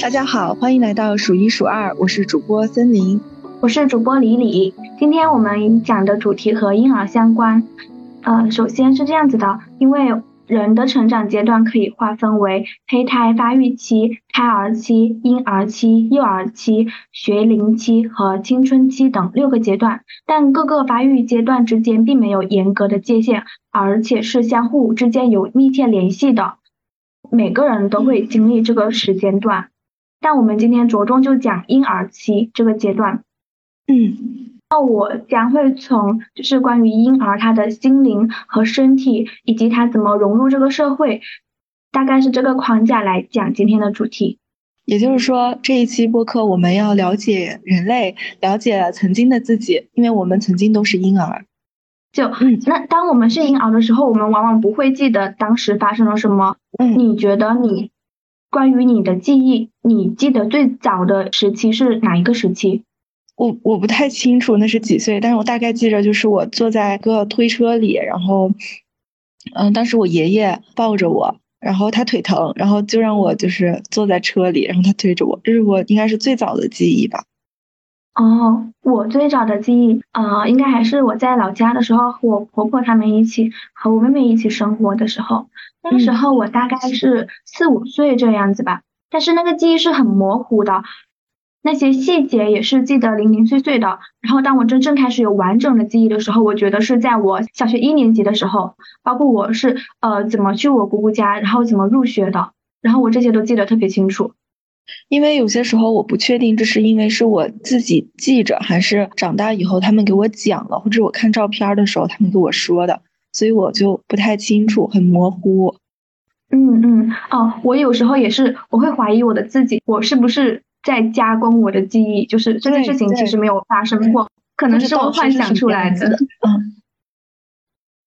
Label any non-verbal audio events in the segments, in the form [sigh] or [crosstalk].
大家好，欢迎来到数一数二，我是主播森林，我是主播李李。今天我们讲的主题和婴儿相关。呃，首先是这样子的，因为人的成长阶段可以划分为胚胎发育期、胎儿期、婴儿期、幼儿期、学龄期和青春期等六个阶段，但各个发育阶段之间并没有严格的界限，而且是相互之间有密切联系的。每个人都会经历这个时间段，但我们今天着重就讲婴儿期这个阶段。嗯，那我将会从就是关于婴儿他的心灵和身体，以及他怎么融入这个社会，大概是这个框架来讲今天的主题。也就是说，这一期播客我们要了解人类，了解曾经的自己，因为我们曾经都是婴儿。就嗯，那当我们是婴儿的时候，我们往往不会记得当时发生了什么。嗯，你觉得你关于你的记忆，你记得最早的时期是哪一个时期？我我不太清楚那是几岁，但是我大概记着，就是我坐在一个推车里，然后嗯，当时我爷爷抱着我，然后他腿疼，然后就让我就是坐在车里，然后他推着我，这是我应该是最早的记忆吧。哦，我最早的记忆，呃，应该还是我在老家的时候，和我婆婆他们一起和我妹妹一起生活的时候。那个时候我大概是四五岁这样子吧，但是那个记忆是很模糊的，那些细节也是记得零零碎碎的。然后当我真正开始有完整的记忆的时候，我觉得是在我小学一年级的时候，包括我是呃怎么去我姑姑家，然后怎么入学的，然后我这些都记得特别清楚。因为有些时候我不确定，这是因为是我自己记着，还是长大以后他们给我讲了，或者我看照片的时候他们给我说的，所以我就不太清楚，很模糊。嗯嗯哦，我有时候也是，我会怀疑我的自己，我是不是在加工我的记忆？就是这件事情其实没有发生过，可能是我幻想出来的。嗯。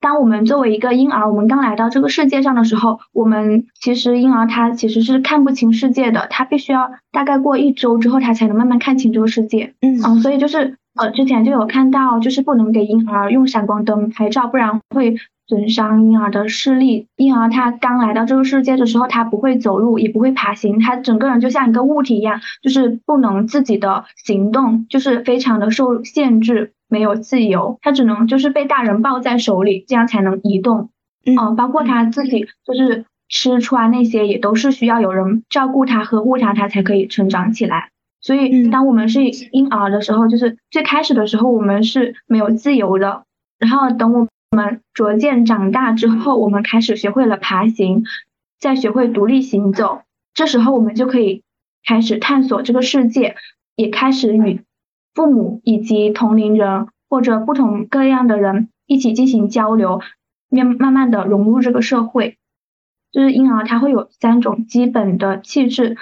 当我们作为一个婴儿，我们刚来到这个世界上的时候，我们其实婴儿他其实是看不清世界的，他必须要大概过一周之后，他才能慢慢看清这个世界。嗯，所以就是呃，之前就有看到，就是不能给婴儿用闪光灯拍照，不然会损伤婴儿的视力。婴儿他刚来到这个世界的时候，他不会走路，也不会爬行，他整个人就像一个物体一样，就是不能自己的行动，就是非常的受限制。没有自由，他只能就是被大人抱在手里，这样才能移动。嗯，包括他自己就是吃穿那些，也都是需要有人照顾他、呵护他，他才可以成长起来。所以，当我们是婴儿的时候，就是最开始的时候，我们是没有自由的。然后，等我们逐渐长大之后，我们开始学会了爬行，再学会独立行走，这时候我们就可以开始探索这个世界，也开始与。父母以及同龄人或者不同各样的人一起进行交流，面慢慢的融入这个社会。就是婴儿他会有三种基本的气质，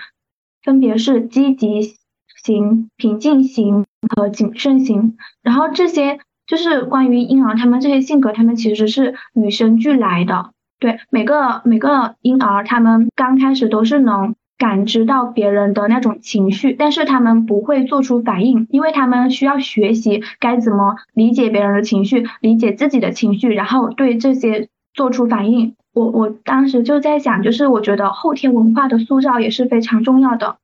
分别是积极型、平静型和谨慎型。然后这些就是关于婴儿他们这些性格，他们其实是与生俱来的。对每个每个婴儿，他们刚开始都是能。感知到别人的那种情绪，但是他们不会做出反应，因为他们需要学习该怎么理解别人的情绪，理解自己的情绪，然后对这些做出反应。我我当时就在想，就是我觉得后天文化的塑造也是非常重要的。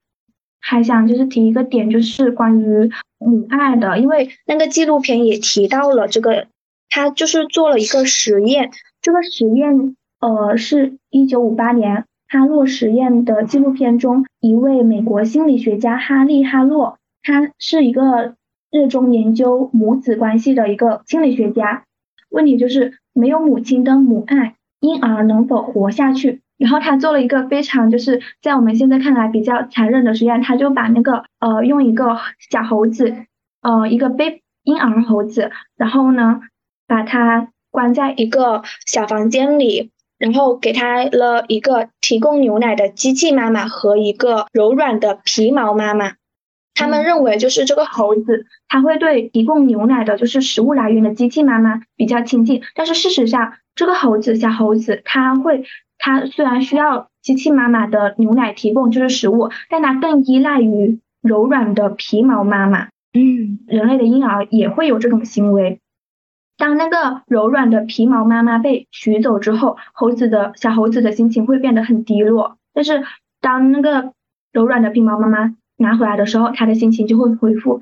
还想就是提一个点，就是关于母爱的，因为那个纪录片也提到了这个，他就是做了一个实验，这个实验呃是一九五八年。哈洛实验的纪录片中，一位美国心理学家哈利·哈洛，他是一个热衷研究母子关系的一个心理学家。问题就是没有母亲的母爱，婴儿能否活下去？然后他做了一个非常就是在我们现在看来比较残忍的实验，他就把那个呃用一个小猴子，呃一个背婴儿猴子，然后呢把它关在一个小房间里。然后给他了一个提供牛奶的机器妈妈和一个柔软的皮毛妈妈，他们认为就是这个猴子，它会对提供牛奶的就是食物来源的机器妈妈比较亲近。但是事实上，这个猴子小猴子，它会，它虽然需要机器妈妈的牛奶提供就是食物，但它更依赖于柔软的皮毛妈妈。嗯，人类的婴儿也会有这种行为。当那个柔软的皮毛妈妈被取走之后，猴子的小猴子的心情会变得很低落。但是当那个柔软的皮毛妈妈拿回来的时候，他的心情就会恢复。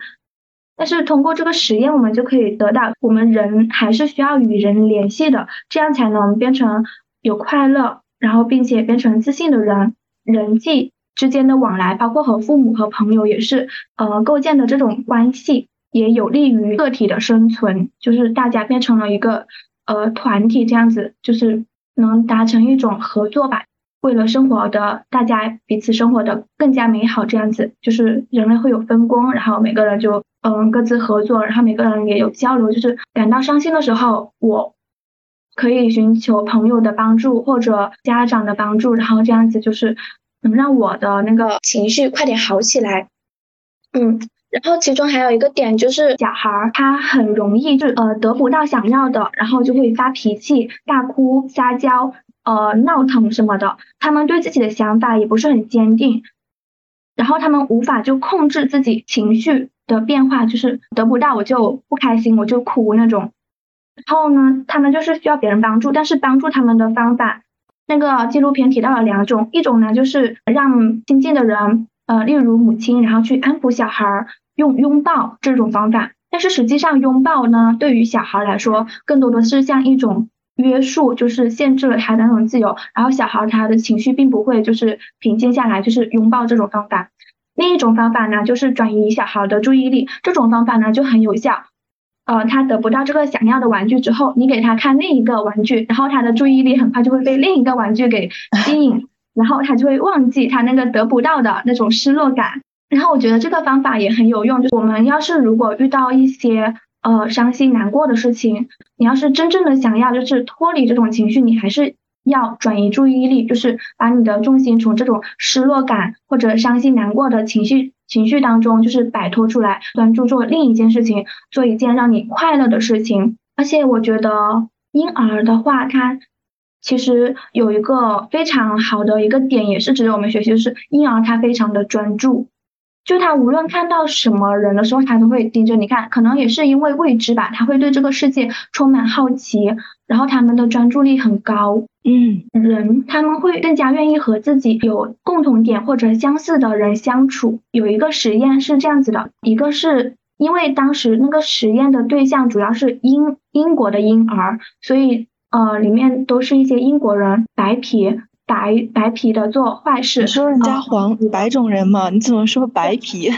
但是通过这个实验，我们就可以得到，我们人还是需要与人联系的，这样才能变成有快乐，然后并且变成自信的人。人际之间的往来，包括和父母和朋友也是，呃，构建的这种关系，也有利于个体的生存。就是大家变成了一个呃团体，这样子，就是能达成一种合作吧。为了生活的大家彼此生活的更加美好，这样子，就是人类会有分工，然后每个人就嗯各自合作，然后每个人也有交流。就是感到伤心的时候，我可以寻求朋友的帮助或者家长的帮助，然后这样子就是能让我的那个情绪快点好起来。嗯，然后其中还有一个点就是小孩儿他很容易就呃得不到想要的，然后就会发脾气、大哭、撒娇。呃，闹腾什么的，他们对自己的想法也不是很坚定，然后他们无法就控制自己情绪的变化，就是得不到我就不开心，我就哭那种。然后呢，他们就是需要别人帮助，但是帮助他们的方法，那个纪录片提到了两种，一种呢就是让亲近的人，呃，例如母亲，然后去安抚小孩，用拥抱这种方法。但是实际上，拥抱呢，对于小孩来说，更多的是像一种。约束就是限制了他的那种自由，然后小孩他的情绪并不会就是平静下来，就是拥抱这种方法。另一种方法呢，就是转移小孩的注意力，这种方法呢就很有效。呃，他得不到这个想要的玩具之后，你给他看另一个玩具，然后他的注意力很快就会被另一个玩具给吸引，然后他就会忘记他那个得不到的那种失落感。然后我觉得这个方法也很有用，就是我们要是如果遇到一些。呃，伤心难过的事情，你要是真正的想要就是脱离这种情绪，你还是要转移注意力，就是把你的重心从这种失落感或者伤心难过的情绪情绪当中，就是摆脱出来，专注做另一件事情，做一件让你快乐的事情。而且我觉得婴儿的话，他其实有一个非常好的一个点，也是值得我们学习，就是婴儿他非常的专注。就他无论看到什么人的时候，他都会盯着你看，可能也是因为未知吧，他会对这个世界充满好奇，然后他们的专注力很高。嗯，人他们会更加愿意和自己有共同点或者相似的人相处。有一个实验是这样子的，一个是因为当时那个实验的对象主要是英英国的婴儿，所以呃里面都是一些英国人，白皮。白白皮的做坏事，你说人家黄白种人嘛？你怎么说白皮？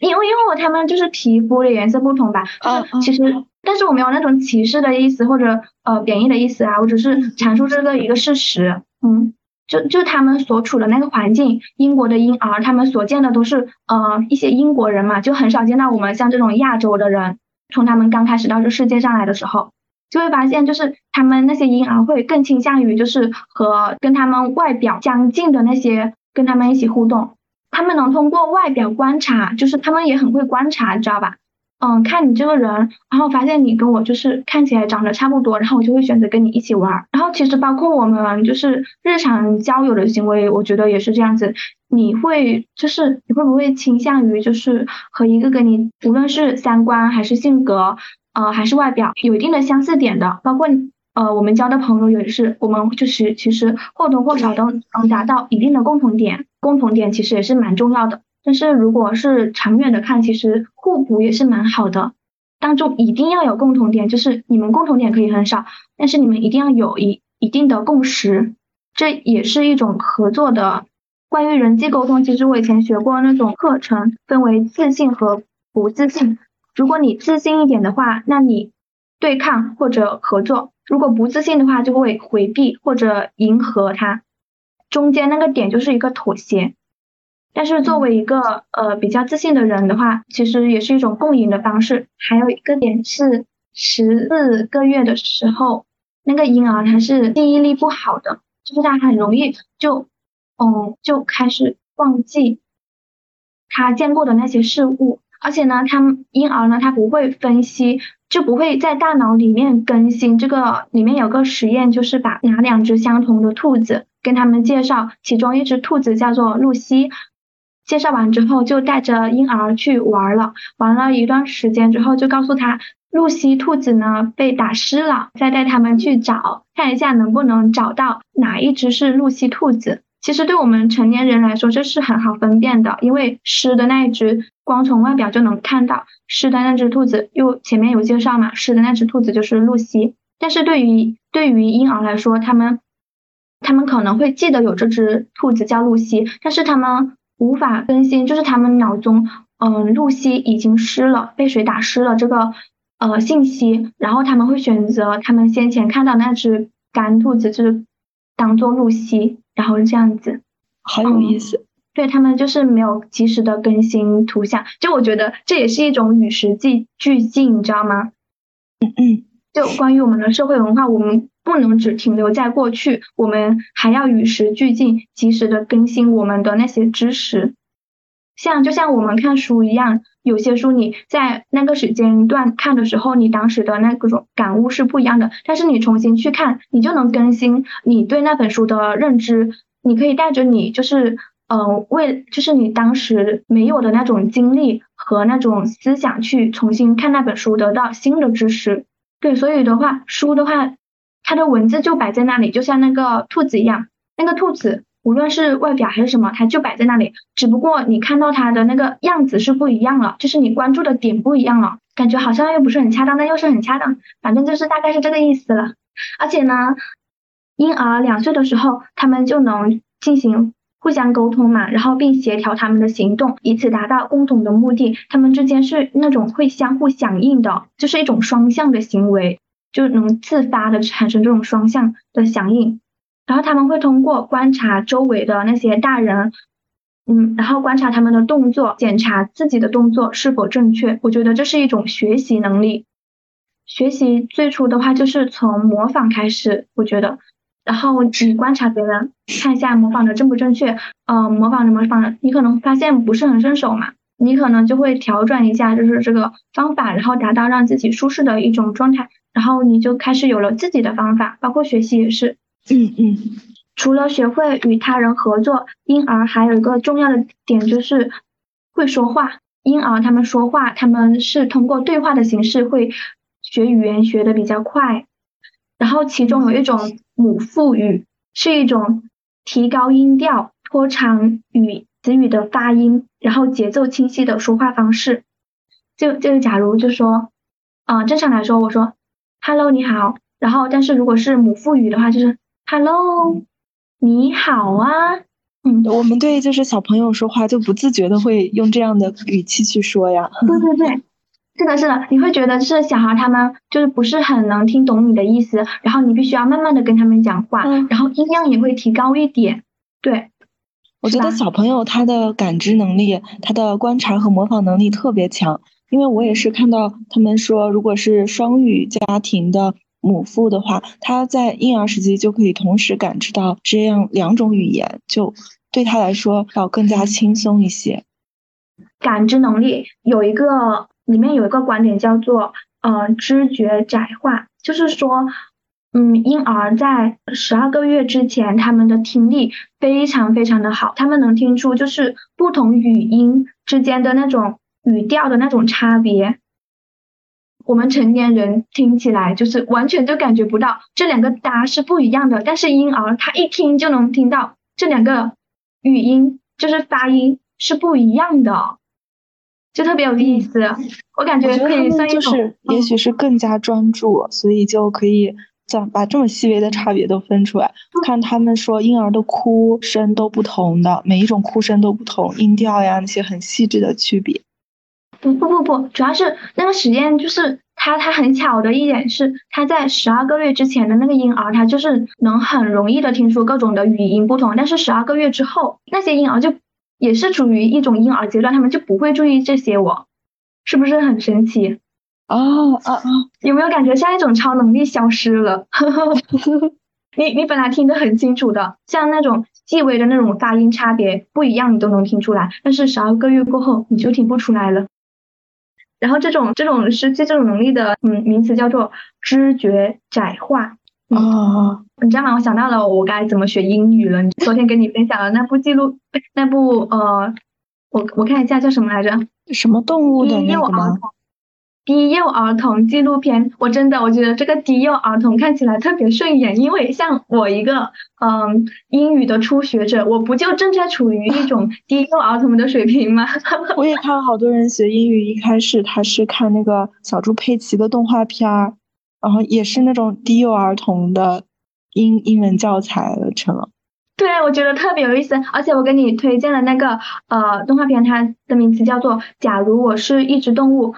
因为因为我他们就是皮肤的颜色不同吧。啊，其实但是我没有那种歧视的意思或者呃贬义的意思啊，我只是阐述这个一个事实。嗯，就就他们所处的那个环境，英国的婴儿，他们所见的都是呃一些英国人嘛，就很少见到我们像这种亚洲的人。从他们刚开始到这世界上来的时候。就会发现，就是他们那些婴儿会更倾向于，就是和跟他们外表相近的那些跟他们一起互动。他们能通过外表观察，就是他们也很会观察，你知道吧？嗯，看你这个人，然后发现你跟我就是看起来长得差不多，然后我就会选择跟你一起玩。然后其实包括我们就是日常交友的行为，我觉得也是这样子。你会就是你会不会倾向于就是和一个跟你无论是三观还是性格？呃，还是外表有一定的相似点的，包括呃，我们交的朋友也是，我们就是其实或多或少都能达到一定的共同点，共同点其实也是蛮重要的。但是如果是长远的看，其实互补也是蛮好的。当中一定要有共同点，就是你们共同点可以很少，但是你们一定要有一一定的共识，这也是一种合作的。关于人际沟通，其实我以前学过那种课程，分为自信和不自信。如果你自信一点的话，那你对抗或者合作；如果不自信的话，就会回避或者迎合他。中间那个点就是一个妥协。但是作为一个呃比较自信的人的话，其实也是一种共赢的方式。还有一个点是十四个月的时候，那个婴儿他是记忆力不好的，就是他很容易就嗯就开始忘记他见过的那些事物。而且呢，他婴儿呢，他不会分析，就不会在大脑里面更新。这个里面有个实验，就是把拿两只相同的兔子，跟他们介绍，其中一只兔子叫做露西。介绍完之后，就带着婴儿去玩了。玩了一段时间之后，就告诉他，露西兔子呢被打湿了，再带他们去找，看一下能不能找到哪一只是露西兔子。其实对我们成年人来说，这是很好分辨的，因为湿的那一只，光从外表就能看到湿的那只兔子，又前面有介绍嘛，湿的那只兔子就是露西。但是对于对于婴儿来说，他们他们可能会记得有这只兔子叫露西，但是他们无法更新，就是他们脑中，嗯，露西已经湿了，被水打湿了这个呃信息，然后他们会选择他们先前看到那只干兔子，就是当做露西。然后这样子，好有意思。对他们就是没有及时的更新图像，就我觉得这也是一种与时俱俱进，你知道吗？嗯嗯。就关于我们的社会文化，我们不能只停留在过去，我们还要与时俱进，及时的更新我们的那些知识。像就像我们看书一样，有些书你在那个时间段看的时候，你当时的那个种感悟是不一样的。但是你重新去看，你就能更新你对那本书的认知。你可以带着你就是呃为就是你当时没有的那种经历和那种思想去重新看那本书，得到新的知识。对，所以的话，书的话，它的文字就摆在那里，就像那个兔子一样，那个兔子。无论是外表还是什么，它就摆在那里，只不过你看到它的那个样子是不一样了，就是你关注的点不一样了，感觉好像又不是很恰当，但又是很恰当，反正就是大概是这个意思了。而且呢，婴儿两岁的时候，他们就能进行互相沟通嘛，然后并协调他们的行动，以此达到共同的目的。他们之间是那种会相互响应的，就是一种双向的行为，就能自发的产生这种双向的响应。然后他们会通过观察周围的那些大人，嗯，然后观察他们的动作，检查自己的动作是否正确。我觉得这是一种学习能力。学习最初的话就是从模仿开始，我觉得。然后你观察别人，看一下模仿的正不正确，呃，模仿着模仿着，你可能发现不是很顺手嘛，你可能就会调转一下，就是这个方法，然后达到让自己舒适的一种状态，然后你就开始有了自己的方法，包括学习也是。嗯嗯，除了学会与他人合作，婴儿还有一个重要的点就是会说话。婴儿他们说话，他们是通过对话的形式会学语言学的比较快。然后其中有一种母腹语，是一种提高音调、拖长语词语的发音，然后节奏清晰的说话方式。就就假如就说，嗯，正常来说我说，Hello，你好。然后但是如果是母腹语的话，就是。Hello，你好啊。嗯，我们对就是小朋友说话就不自觉的会用这样的语气去说呀。对对对，是的，是的，你会觉得是小孩他们就是不是很能听懂你的意思，然后你必须要慢慢的跟他们讲话，嗯然后音量也会提高一点。对，我觉得小朋友他的感知能力、他的观察和模仿能力特别强，因为我也是看到他们说，如果是双语家庭的。母父的话，他在婴儿时期就可以同时感知到这样两种语言，就对他来说要更加轻松一些。感知能力有一个里面有一个观点叫做呃知觉窄化，就是说，嗯，婴儿在十二个月之前，他们的听力非常非常的好，他们能听出就是不同语音之间的那种语调的那种差别。我们成年人听起来就是完全就感觉不到这两个搭是不一样的，但是婴儿他一听就能听到这两个语音就是发音是不一样的，就特别有意思。我感觉可以算一种，也许是更加专注，所以就可以将把这么细微的差别都分出来。看他们说婴儿的哭声都不同的，每一种哭声都不同，音调呀那些很细致的区别。不不不不，主要是那个实验就是他他很巧的一点是他在十二个月之前的那个婴儿，他就是能很容易的听出各种的语音不同，但是十二个月之后那些婴儿就也是处于一种婴儿阶段，他们就不会注意这些，我是不是很神奇？哦哦哦！有没有感觉像一种超能力消失了？[laughs] 你你本来听得很清楚的，像那种细微的那种发音差别不一样，你都能听出来，但是十二个月过后你就听不出来了。然后这种这种失去这种能力的，嗯，名词叫做知觉窄化。哦，你知道吗？我想到了我该怎么学英语了。昨天跟你分享了那部记录，那部呃，我我看一下叫什么来着？什么动物的那个吗？低幼儿童纪录片，我真的我觉得这个低幼儿童看起来特别顺眼，因为像我一个嗯英语的初学者，我不就正在处于一种低幼儿童的水平吗？[laughs] 我也看好多人学英语，一开始他是看那个小猪佩奇的动画片儿，然后也是那种低幼儿童的英英文教材成了。对，我觉得特别有意思，而且我给你推荐的那个呃动画片，它的名字叫做《假如我是一只动物》。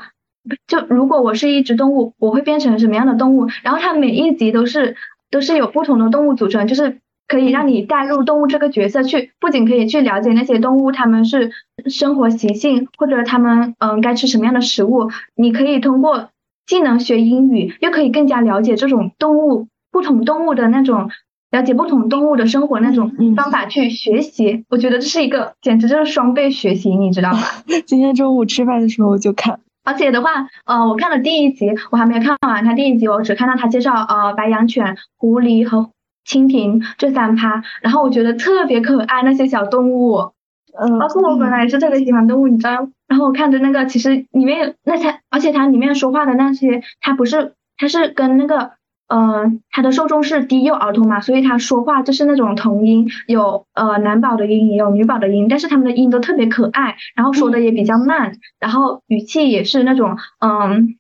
就如果我是一只动物，我会变成什么样的动物？然后它每一集都是都是有不同的动物组成，就是可以让你带入动物这个角色去，不仅可以去了解那些动物它们是生活习性，或者它们嗯该吃什么样的食物，你可以通过既能学英语，又可以更加了解这种动物不同动物的那种了解不同动物的生活那种方法去学习。我觉得这是一个简直就是双倍学习，你知道吗？[laughs] 今天中午吃饭的时候就看。而且的话，呃，我看了第一集，我还没有看完。它第一集我只看到他介绍呃白羊犬、狐狸和蜻蜓这三趴，然后我觉得特别可爱那些小动物，嗯，包括我本来也是特别喜欢动物，你知道，然后我看着那个其实里面那些，而且它里面说话的那些，它不是，它是跟那个。嗯，他的受众是低幼儿童嘛，所以他说话就是那种童音，有呃男宝的音，也有女宝的音，但是他们的音都特别可爱，然后说的也比较慢，然后语气也是那种嗯。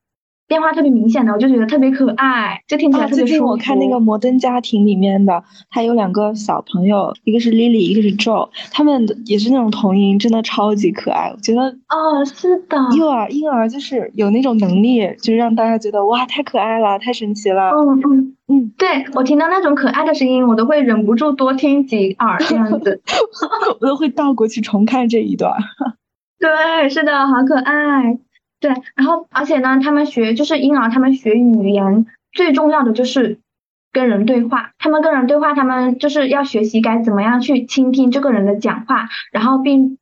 变化特别明显的，我就觉得特别可爱，就听起来特别舒服。最近我看那个《摩登家庭》里面的，他有两个小朋友，一个是 Lily，一个是 Joe，他们也是那种童音，真的超级可爱。我觉得哦，是的，幼儿婴儿就是有那种能力，就是让大家觉得哇，太可爱了，太神奇了。嗯嗯嗯，对我听到那种可爱的声音，我都会忍不住多听几耳这样子，[laughs] 我都会倒过去重看这一段。[laughs] 对，是的，好可爱。对，然后而且呢，他们学就是婴儿，他们学语言最重要的就是跟人对话。他们跟人对话，他们就是要学习该怎么样去倾听这个人的讲话，然后并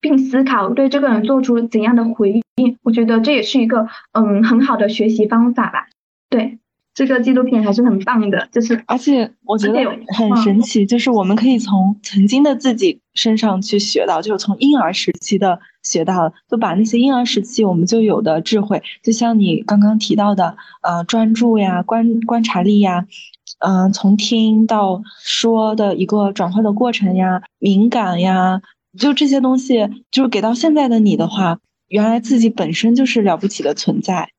并思考对这个人做出怎样的回应。我觉得这也是一个嗯很好的学习方法吧。对。这个纪录片还是很棒的，就是而且我觉得很神奇，就是我们可以从曾经的自己身上去学到，就是从婴儿时期的学到，就把那些婴儿时期我们就有的智慧，就像你刚刚提到的，呃，专注呀，观观察力呀，嗯，从听到说的一个转换的过程呀，敏感呀，就这些东西，就是给到现在的你的话，原来自己本身就是了不起的存在。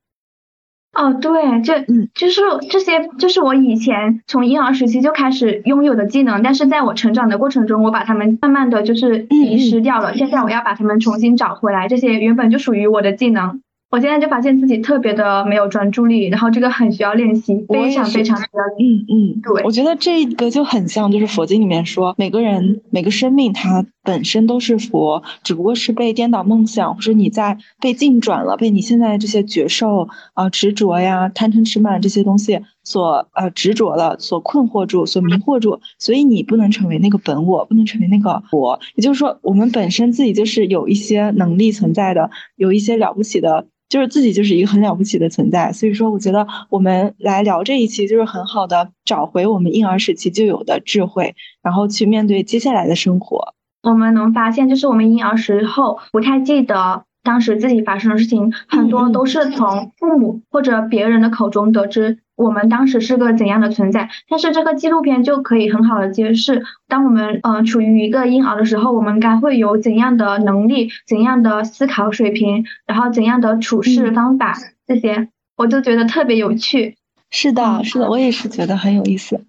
哦，对，这就是这些，就是我以前从婴儿时期就开始拥有的技能，但是在我成长的过程中，我把它们慢慢的就是遗失掉了。现在我要把它们重新找回来，这些原本就属于我的技能。我现在就发现自己特别的没有专注力，然后这个很需要练习，非常非常需要。嗯嗯，对，我觉得这个就很像，就是佛经里面说，每个人每个生命它本身都是佛，只不过是被颠倒梦想，或者你在被境转了，被你现在这些觉受啊执着呀、贪嗔痴慢这些东西所呃执着了，所困惑住，所迷惑住，所以你不能成为那个本我，不能成为那个佛。也就是说，我们本身自己就是有一些能力存在的，有一些了不起的。就是自己就是一个很了不起的存在，所以说我觉得我们来聊这一期就是很好的找回我们婴儿时期就有的智慧，然后去面对接下来的生活。我们能发现，就是我们婴儿时候不太记得。当时自己发生的事情很多都是从父母或者别人的口中得知，我们当时是个怎样的存在。但是这个纪录片就可以很好的揭示，当我们呃处于一个婴儿的时候，我们该会有怎样的能力、怎样的思考水平，然后怎样的处事方法，这些我就觉得特别有趣。是的，是的，我也是觉得很有意思。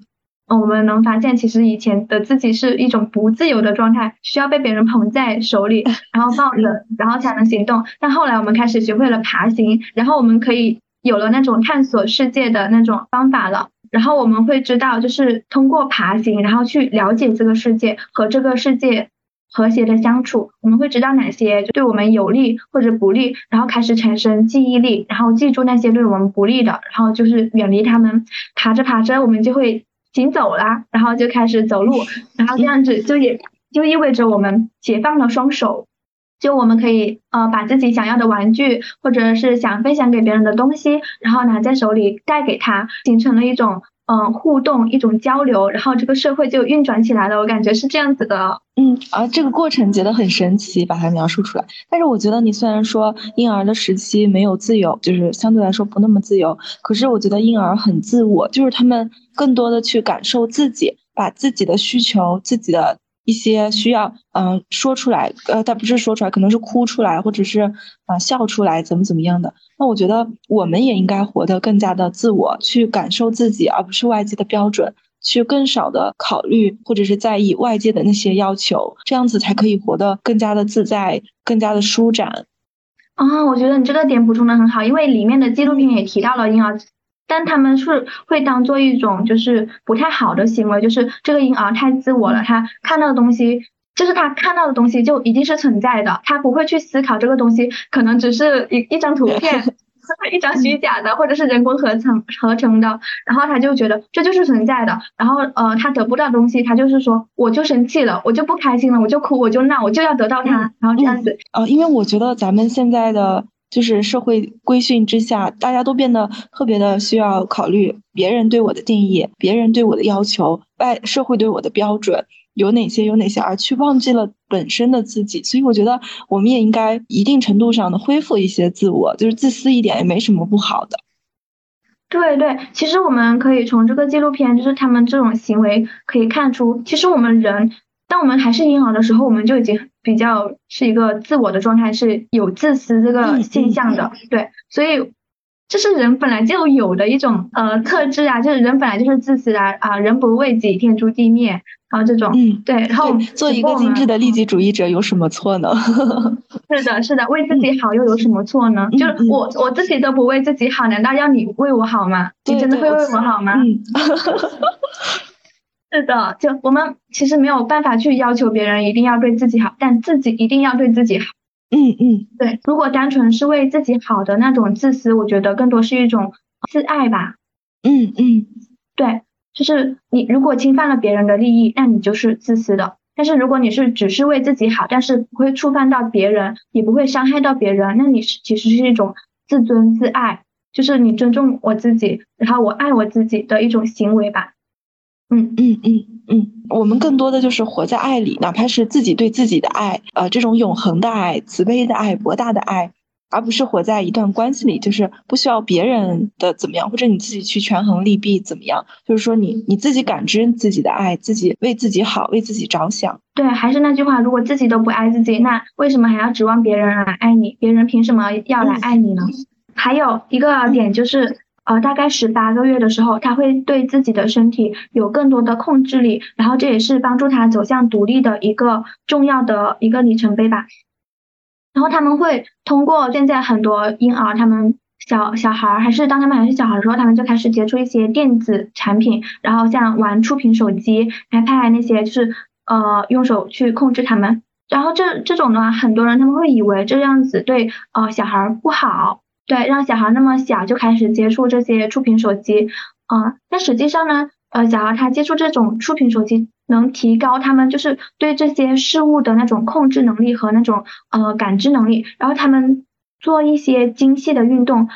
我们能发现，其实以前的自己是一种不自由的状态，需要被别人捧在手里，[laughs] 然后抱着，然后才能行动。但后来我们开始学会了爬行，然后我们可以有了那种探索世界的那种方法了。然后我们会知道，就是通过爬行，然后去了解这个世界和这个世界和谐的相处。我们会知道哪些对我们有利或者不利，然后开始产生记忆力，然后记住那些对我们不利的，然后就是远离他们。爬着爬着，我们就会。行走啦，然后就开始走路，然后这样子就也就意味着我们解放了双手，就我们可以呃把自己想要的玩具或者是想分享给别人的东西，然后拿在手里带给他，形成了一种嗯互动，一种交流，然后这个社会就运转起来了。我感觉是这样子的。嗯，啊，这个过程觉得很神奇，把它描述出来。但是我觉得你虽然说婴儿的时期没有自由，就是相对来说不那么自由，可是我觉得婴儿很自我，就是他们更多的去感受自己，把自己的需求、自己的。一些需要嗯说出来，呃，但不是说出来，可能是哭出来，或者是啊笑出来，怎么怎么样的。那我觉得我们也应该活得更加的自我，去感受自己，而不是外界的标准，去更少的考虑或者是在意外界的那些要求，这样子才可以活得更加的自在，更加的舒展。啊，我觉得你这个点补充的很好，因为里面的纪录片也提到了婴儿。但他们是会当做一种就是不太好的行为，就是这个婴儿太自我了，他看到的东西就是他看到的东西就一定是存在的，他不会去思考这个东西可能只是一一张图片，[laughs] 一张虚假的或者是人工合成合成的，然后他就觉得这就是存在的，然后呃他得不到东西，他就是说我就生气了，我就不开心了，我就哭，我就闹，我就要得到它，然后这样子。呃，因为我觉得咱们现在的。就是社会规训之下，大家都变得特别的需要考虑别人对我的定义，别人对我的要求，外社会对我的标准有哪些有哪些，而去忘记了本身的自己。所以我觉得我们也应该一定程度上的恢复一些自我，就是自私一点也没什么不好的。对对，其实我们可以从这个纪录片，就是他们这种行为可以看出，其实我们人。当我们还是婴儿的时候，我们就已经比较是一个自我的状态，是有自私这个现象的。对，所以这是人本来就有的一种呃特质啊，就是人本来就是自私的啊，人不为己，天诛地灭，然后这种，嗯，对，然后做一个精致的利己主义者有什么错呢？[laughs] 是的，是的，为自己好又有什么错呢？就是我我自己都不为自己好，难道要你为我好吗？你真的会为我好吗？[laughs] 是的，就我们其实没有办法去要求别人一定要对自己好，但自己一定要对自己好。嗯嗯，对。如果单纯是为自己好的那种自私，我觉得更多是一种自爱吧。嗯嗯，对，就是你如果侵犯了别人的利益，那你就是自私的。但是如果你是只是为自己好，但是不会触犯到别人，也不会伤害到别人，那你是其实是一种自尊自爱，就是你尊重我自己，然后我爱我自己的一种行为吧。嗯嗯嗯嗯，我们更多的就是活在爱里，哪怕是自己对自己的爱，呃，这种永恒的爱、慈悲的爱、博大的爱，而不是活在一段关系里，就是不需要别人的怎么样，或者你自己去权衡利弊怎么样，就是说你你自己感知自己的爱，自己为自己好，为自己着想。对，还是那句话，如果自己都不爱自己，那为什么还要指望别人来爱你？别人凭什么要来爱你呢？还有一个点就是。呃，大概十八个月的时候，他会对自己的身体有更多的控制力，然后这也是帮助他走向独立的一个重要的一个里程碑吧。然后他们会通过现在很多婴儿，他们小小孩还是当他们还是小孩的时候，他们就开始接触一些电子产品，然后像玩触屏手机、iPad 那些，就是呃用手去控制他们。然后这这种的话，很多人他们会以为这样子对呃小孩不好。对，让小孩那么小就开始接触这些触屏手机，啊，但实际上呢，呃，小孩他接触这种触屏手机，能提高他们就是对这些事物的那种控制能力和那种呃感知能力，然后他们做一些精细的运动，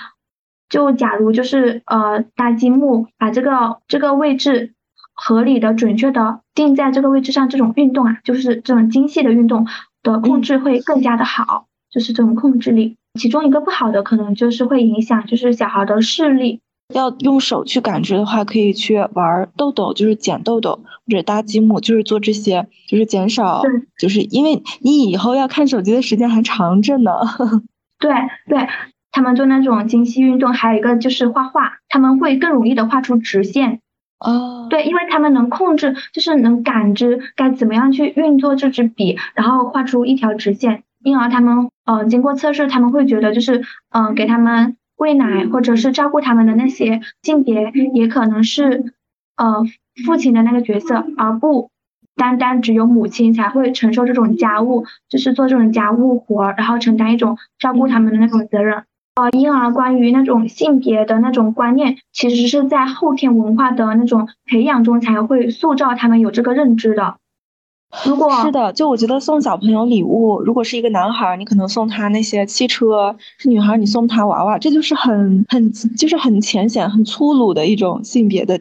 就假如就是呃搭积木，把这个这个位置合理的、准确的定在这个位置上，这种运动啊，就是这种精细的运动的控制会更加的好，就是这种控制力。其中一个不好的可能就是会影响，就是小孩的视力。要用手去感知的话，可以去玩豆豆，就是捡豆豆或者搭积木，就是做这些，就是减少，就是因为你以后要看手机的时间还长着呢。[laughs] 对对，他们做那种精细运动，还有一个就是画画，他们会更容易的画出直线。哦。对，因为他们能控制，就是能感知该怎么样去运作这支笔，然后画出一条直线。婴儿他们。呃，经过测试，他们会觉得就是，嗯，给他们喂奶或者是照顾他们的那些性别，也可能是呃父亲的那个角色，而不单单只有母亲才会承受这种家务，就是做这种家务活，然后承担一种照顾他们的那种责任。呃，婴儿关于那种性别的那种观念，其实是在后天文化的那种培养中才会塑造他们有这个认知的。如果是的，就我觉得送小朋友礼物，如果是一个男孩，你可能送他那些汽车；是女孩，你送他娃娃，这就是很很就是很浅显、很粗鲁的一种性别的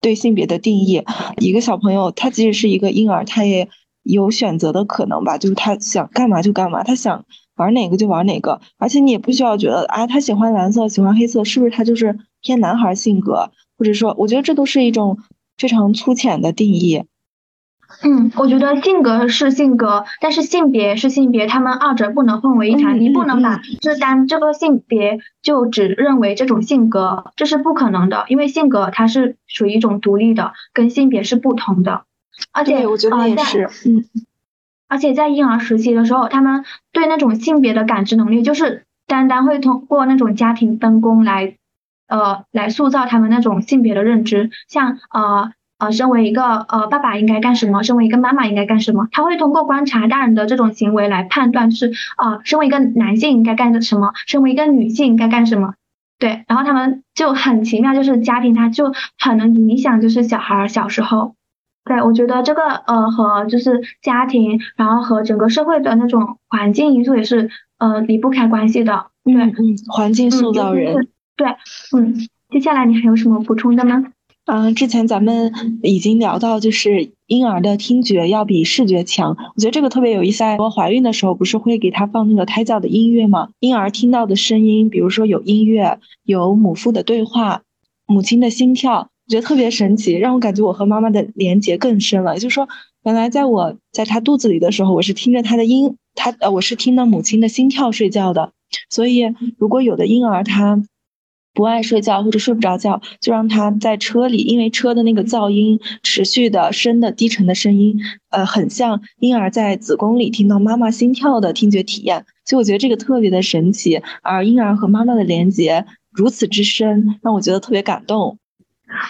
对性别的定义。一个小朋友，他即使是一个婴儿，他也有选择的可能吧，就是他想干嘛就干嘛，他想玩哪个就玩哪个，而且你也不需要觉得啊，他喜欢蓝色，喜欢黑色，是不是他就是偏男孩性格？或者说，我觉得这都是一种非常粗浅的定义。嗯，我觉得性格是性格，但是性别是性别，他们二者不能混为一谈。你不能把这单这个性别就只认为这种性格，这是不可能的，因为性格它是属于一种独立的，跟性别是不同的。而且我觉得也是，嗯，而且在婴儿时期的时候，他们对那种性别的感知能力，就是单单会通过那种家庭分工来，呃，来塑造他们那种性别的认知，像呃。呃，身为一个呃爸爸应该干什么？身为一个妈妈应该干什么？他会通过观察大人的这种行为来判断，就是啊，身为一个男性应该干什么？身为一个女性应该干什么？对，然后他们就很奇妙，就是家庭他就很能影响，就是小孩小时候。对，我觉得这个呃和就是家庭，然后和整个社会的那种环境因素也是呃离不开关系的。对，嗯，环境塑造人。对，嗯，接下来你还有什么补充的吗？嗯，之前咱们已经聊到，就是婴儿的听觉要比视觉强，我觉得这个特别有意思。我怀孕的时候不是会给他放那个胎教的音乐吗？婴儿听到的声音，比如说有音乐，有母父的对话，母亲的心跳，我觉得特别神奇，让我感觉我和妈妈的连接更深了。也就是说，原来在我在他肚子里的时候，我是听着他的音，他呃，我是听到母亲的心跳睡觉的。所以，如果有的婴儿他。不爱睡觉或者睡不着觉，就让他在车里，因为车的那个噪音持续的深的低沉的声音，呃，很像婴儿在子宫里听到妈妈心跳的听觉体验，所以我觉得这个特别的神奇。而婴儿和妈妈的连接如此之深，让我觉得特别感动。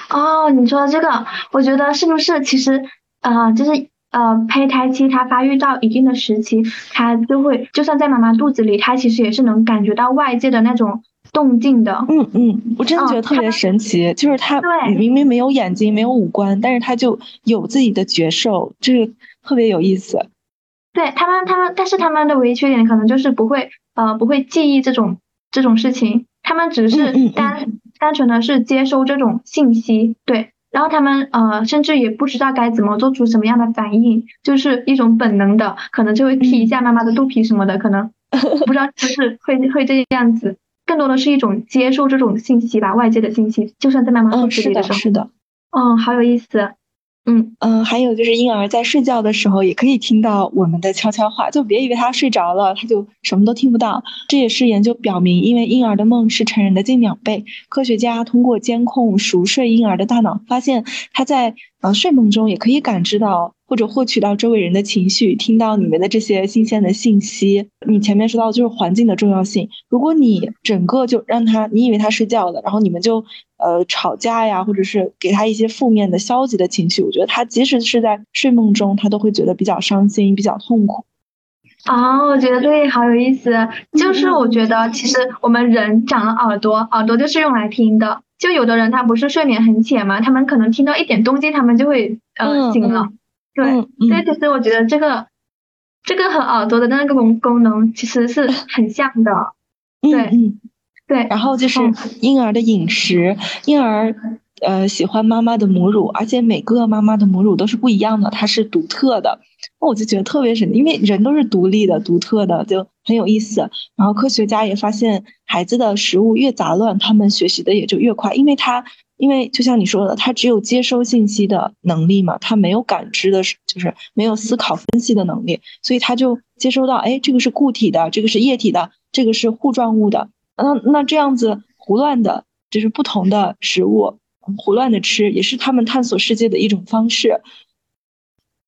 哦，你说这个，我觉得是不是其实，呃，就是呃，胚胎期它发育到一定的时期，它就会就算在妈妈肚子里，它其实也是能感觉到外界的那种。动静的，嗯嗯，我真的觉得特别神奇，就是他明明没有眼睛，没有五官，但是他就有自己的觉受，这个特别有意思。对他们，他们，但是他们的唯一缺点可能就是不会，呃，不会记忆这种这种事情，他们只是单单纯的是接收这种信息，对，然后他们呃，甚至也不知道该怎么做出什么样的反应，就是一种本能的，可能就会踢一下妈妈的肚皮什么的，可能 [laughs] 不知道就是会会这样子。更多的是一种接受这种信息吧，外界的信息，就算在妈妈肚子里的时候，是的，嗯，好有意思，嗯嗯，还有就是婴儿在睡觉的时候也可以听到我们的悄悄话，就别以为他睡着了，他就什么都听不到。这也是研究表明，因为婴儿的梦是成人的近两倍，科学家通过监控熟睡婴儿的大脑，发现他在呃睡梦中也可以感知到。或者获取到周围人的情绪，听到你们的这些新鲜的信息。你前面说到就是环境的重要性。如果你整个就让他，你以为他睡觉了，然后你们就呃吵架呀，或者是给他一些负面的、消极的情绪，我觉得他即使是在睡梦中，他都会觉得比较伤心、比较痛苦。啊，我觉得对，好有意思。就是我觉得其实我们人长了耳朵，耳朵就是用来听的。就有的人他不是睡眠很浅嘛，他们可能听到一点动静，他们就会呃醒了。对，所以其实我觉得这个这个和耳朵的那个功功能其实是 [laughs] 很像的。对，嗯对。然后就是婴儿的饮食，婴儿呃喜欢妈妈的母乳，而且每个妈妈的母乳都是不一样的，它是独特的。那我就觉得特别神，因为人都是独立的、独特的，就很有意思。然后科学家也发现，孩子的食物越杂乱，他们学习的也就越快，因为他。因为就像你说的，他只有接收信息的能力嘛，他没有感知的，就是没有思考分析的能力，所以他就接收到，哎，这个是固体的，这个是液体的，这个是糊状物的，那那这样子胡乱的，就是不同的食物胡乱的吃，也是他们探索世界的一种方式。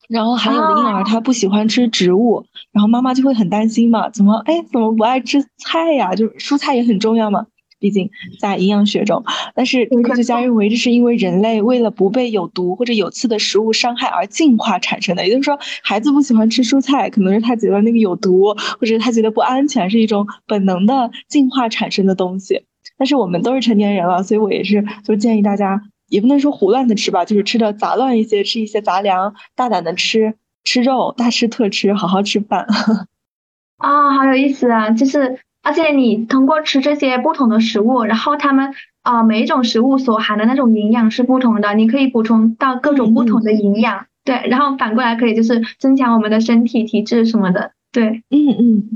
然后还有的婴儿他不喜欢吃植物，然后妈妈就会很担心嘛，怎么哎怎么不爱吃菜呀？就是蔬菜也很重要嘛。毕竟在营养学中，但是科学家认为这是因为人类为了不被有毒或者有刺的食物伤害而进化产生的。也就是说，孩子不喜欢吃蔬菜，可能是他觉得那个有毒，或者他觉得不安全，是一种本能的进化产生的东西。但是我们都是成年人了，所以我也是就建议大家，也不能说胡乱的吃吧，就是吃的杂乱一些，吃一些杂粮，大胆的吃吃肉，大吃特吃，好好吃饭。[laughs] 啊，好有意思啊，就是。而且你通过吃这些不同的食物，然后他们啊，每一种食物所含的那种营养是不同的，你可以补充到各种不同的营养。对，然后反过来可以就是增强我们的身体体质什么的。对，嗯嗯。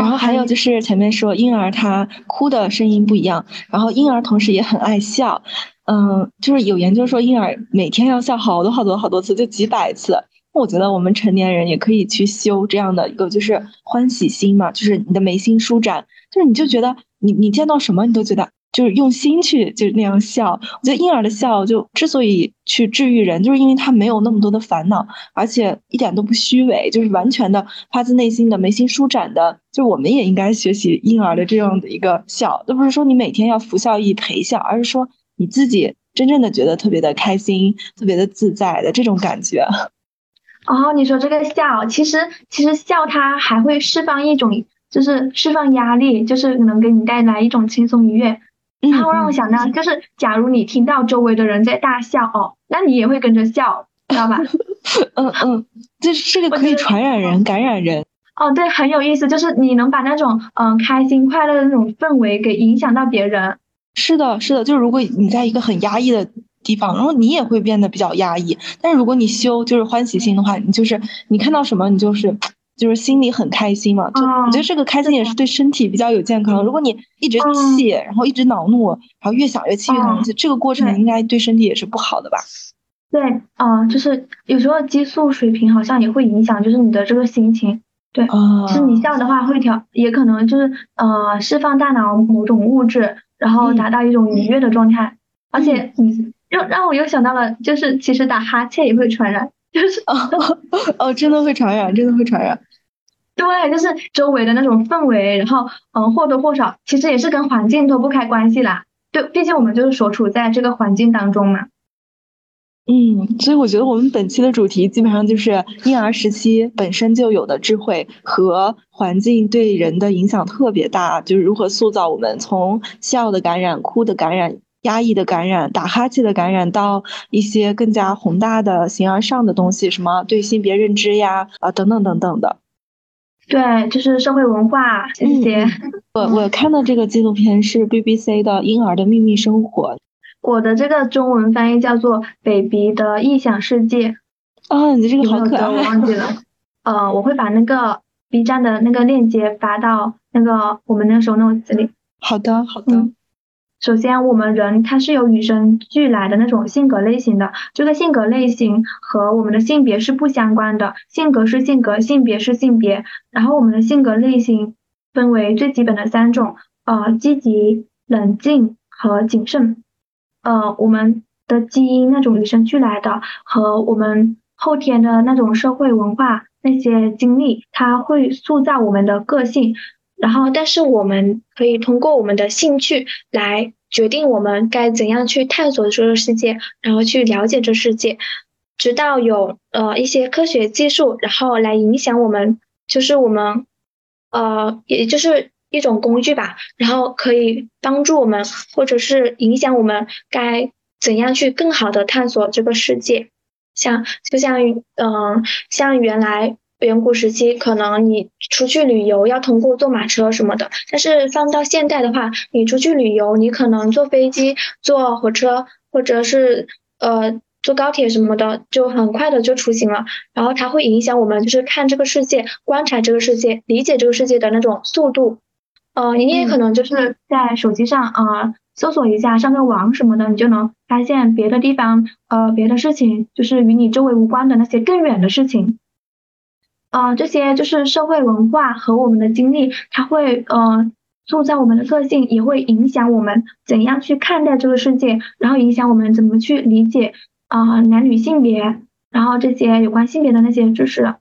然后还有就是前面说婴儿他哭的声音不一样，然后婴儿同时也很爱笑。嗯，就是有研究说婴儿每天要笑好多好多好多次，就几百次。我觉得我们成年人也可以去修这样的一个，就是欢喜心嘛，就是你的眉心舒展，就是你就觉得你你见到什么你都觉得就是用心去就那样笑。我觉得婴儿的笑就之所以去治愈人，就是因为他没有那么多的烦恼，而且一点都不虚伪，就是完全的发自内心的眉心舒展的。就我们也应该学习婴儿的这样的一个笑，都不是说你每天要拂笑意陪笑，而是说你自己真正的觉得特别的开心、特别的自在的这种感觉。哦，你说这个笑，其实其实笑它还会释放一种，就是释放压力，就是能给你带来一种轻松愉悦。它会让我想到，就是假如你听到周围的人在大笑哦，那你也会跟着笑，知道吧？[laughs] 嗯嗯，这这个可以传染人、感染人。哦，对，很有意思，就是你能把那种嗯开心快乐的那种氛围给影响到别人。是的，是的，就是如果你在一个很压抑的。地方，然后你也会变得比较压抑。但是如果你修就是欢喜心的话，你就是你看到什么，你就是就是心里很开心嘛。就我觉得这个开心也是对身体比较有健康。如果你一直气，然后一直恼怒，然后越想越气越生气，这个过程应该对身体也是不好的吧？对，嗯，就是有时候激素水平好像也会影响，就是你的这个心情。对，其实你笑的话会调，也可能就是呃释放大脑某种物质，然后达到一种愉悦的状态，而且你。让让我又想到了，就是其实打哈欠也会传染，就是哦哦，真的会传染，真的会传染。[laughs] 对，就是周围的那种氛围，然后嗯，或多或少其实也是跟环境脱不开关系啦。对，毕竟我们就是所处在这个环境当中嘛。嗯，所以我觉得我们本期的主题基本上就是婴儿时期本身就有的智慧和环境对人的影响特别大，就是如何塑造我们从笑的感染、哭的感染。压抑的感染，打哈欠的感染，到一些更加宏大的形而上的东西，什么对性别认知呀，啊等等等等的。对，就是社会文化这些。[laughs] 我我看的这个纪录片是 BBC 的《婴儿的秘密生活》。我的这个中文翻译叫做《baby 的异想世界》。啊，你这个好可爱。我忘记了。呃，我会把那个 B 站的那个链接发到那个我们那时候 notes 里。好的，好的。首先，我们人他是有与生俱来的那种性格类型的，这个性格类型和我们的性别是不相关的，性格是性格，性别是性别。然后我们的性格类型分为最基本的三种，呃，积极、冷静和谨慎。呃，我们的基因那种与生俱来的和我们后天的那种社会文化那些经历，它会塑造我们的个性。然后，但是我们可以通过我们的兴趣来决定我们该怎样去探索这个世界，然后去了解这世界，直到有呃一些科学技术，然后来影响我们，就是我们呃也就是一种工具吧，然后可以帮助我们，或者是影响我们该怎样去更好的探索这个世界，像就像嗯像原来。远古时期，可能你出去旅游要通过坐马车什么的，但是放到现代的话，你出去旅游，你可能坐飞机、坐火车，或者是呃坐高铁什么的，就很快的就出行了。然后它会影响我们，就是看这个世界、观察这个世界、理解这个世界的那种速度。呃，你也可能就是在手机上啊搜索一下，上个网什么的，你就能发现别的地方呃别的事情，就是与你周围无关的那些更远的事情。呃，这些就是社会文化和我们的经历，它会呃塑造我们的个性，也会影响我们怎样去看待这个世界，然后影响我们怎么去理解啊男女性别，然后这些有关性别的那些知识。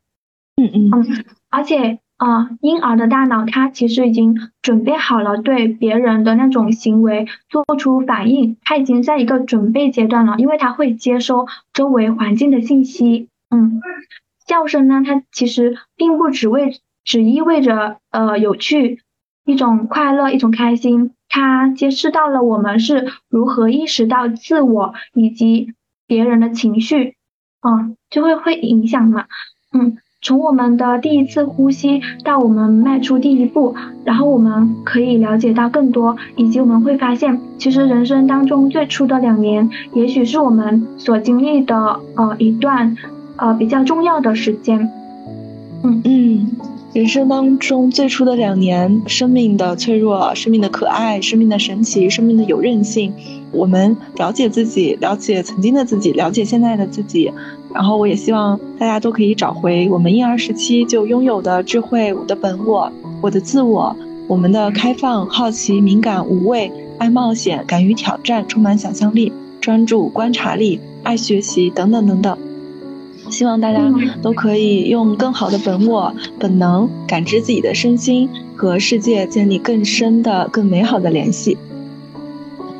嗯嗯嗯，而且啊，婴儿的大脑它其实已经准备好了对别人的那种行为做出反应，它已经在一个准备阶段了，因为它会接收周围环境的信息。嗯。笑声呢，它其实并不只为只意味着呃有趣，一种快乐，一种开心。它揭示到了我们是如何意识到自我以及别人的情绪，嗯，就会会影响嘛，嗯。从我们的第一次呼吸到我们迈出第一步，然后我们可以了解到更多，以及我们会发现，其实人生当中最初的两年，也许是我们所经历的呃一段呃比较重要的时间。嗯嗯，人生当中最初的两年，生命的脆弱，生命的可爱，生命的神奇，生命的有韧性。我们了解自己，了解曾经的自己，了解现在的自己。然后我也希望大家都可以找回我们婴儿时期就拥有的智慧，我的本我，我的自我，我们的开放、好奇、敏感、无畏、爱冒险、敢于挑战、充满想象力、专注、观察力、爱学习等等等等。希望大家都可以用更好的本我、本能感知自己的身心，和世界建立更深的、更美好的联系。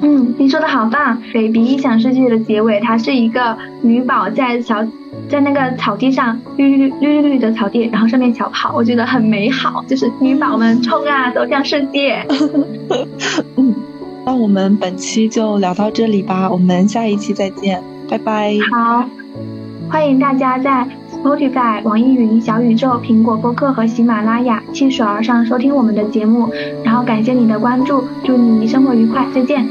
嗯，你说的好棒！《baby 异想世界》的结尾，它是一个女宝在小，在那个草地上绿绿绿绿绿的草地，然后上面小跑，我觉得很美好，就是女宝们冲啊，走向世界。[laughs] 嗯，那我们本期就聊到这里吧，我们下一期再见，拜拜。好，欢迎大家在 Spotify、网易云、小宇宙、苹果播客和喜马拉雅汽水而上收听我们的节目，然后感谢你的关注，祝你生活愉快，再见。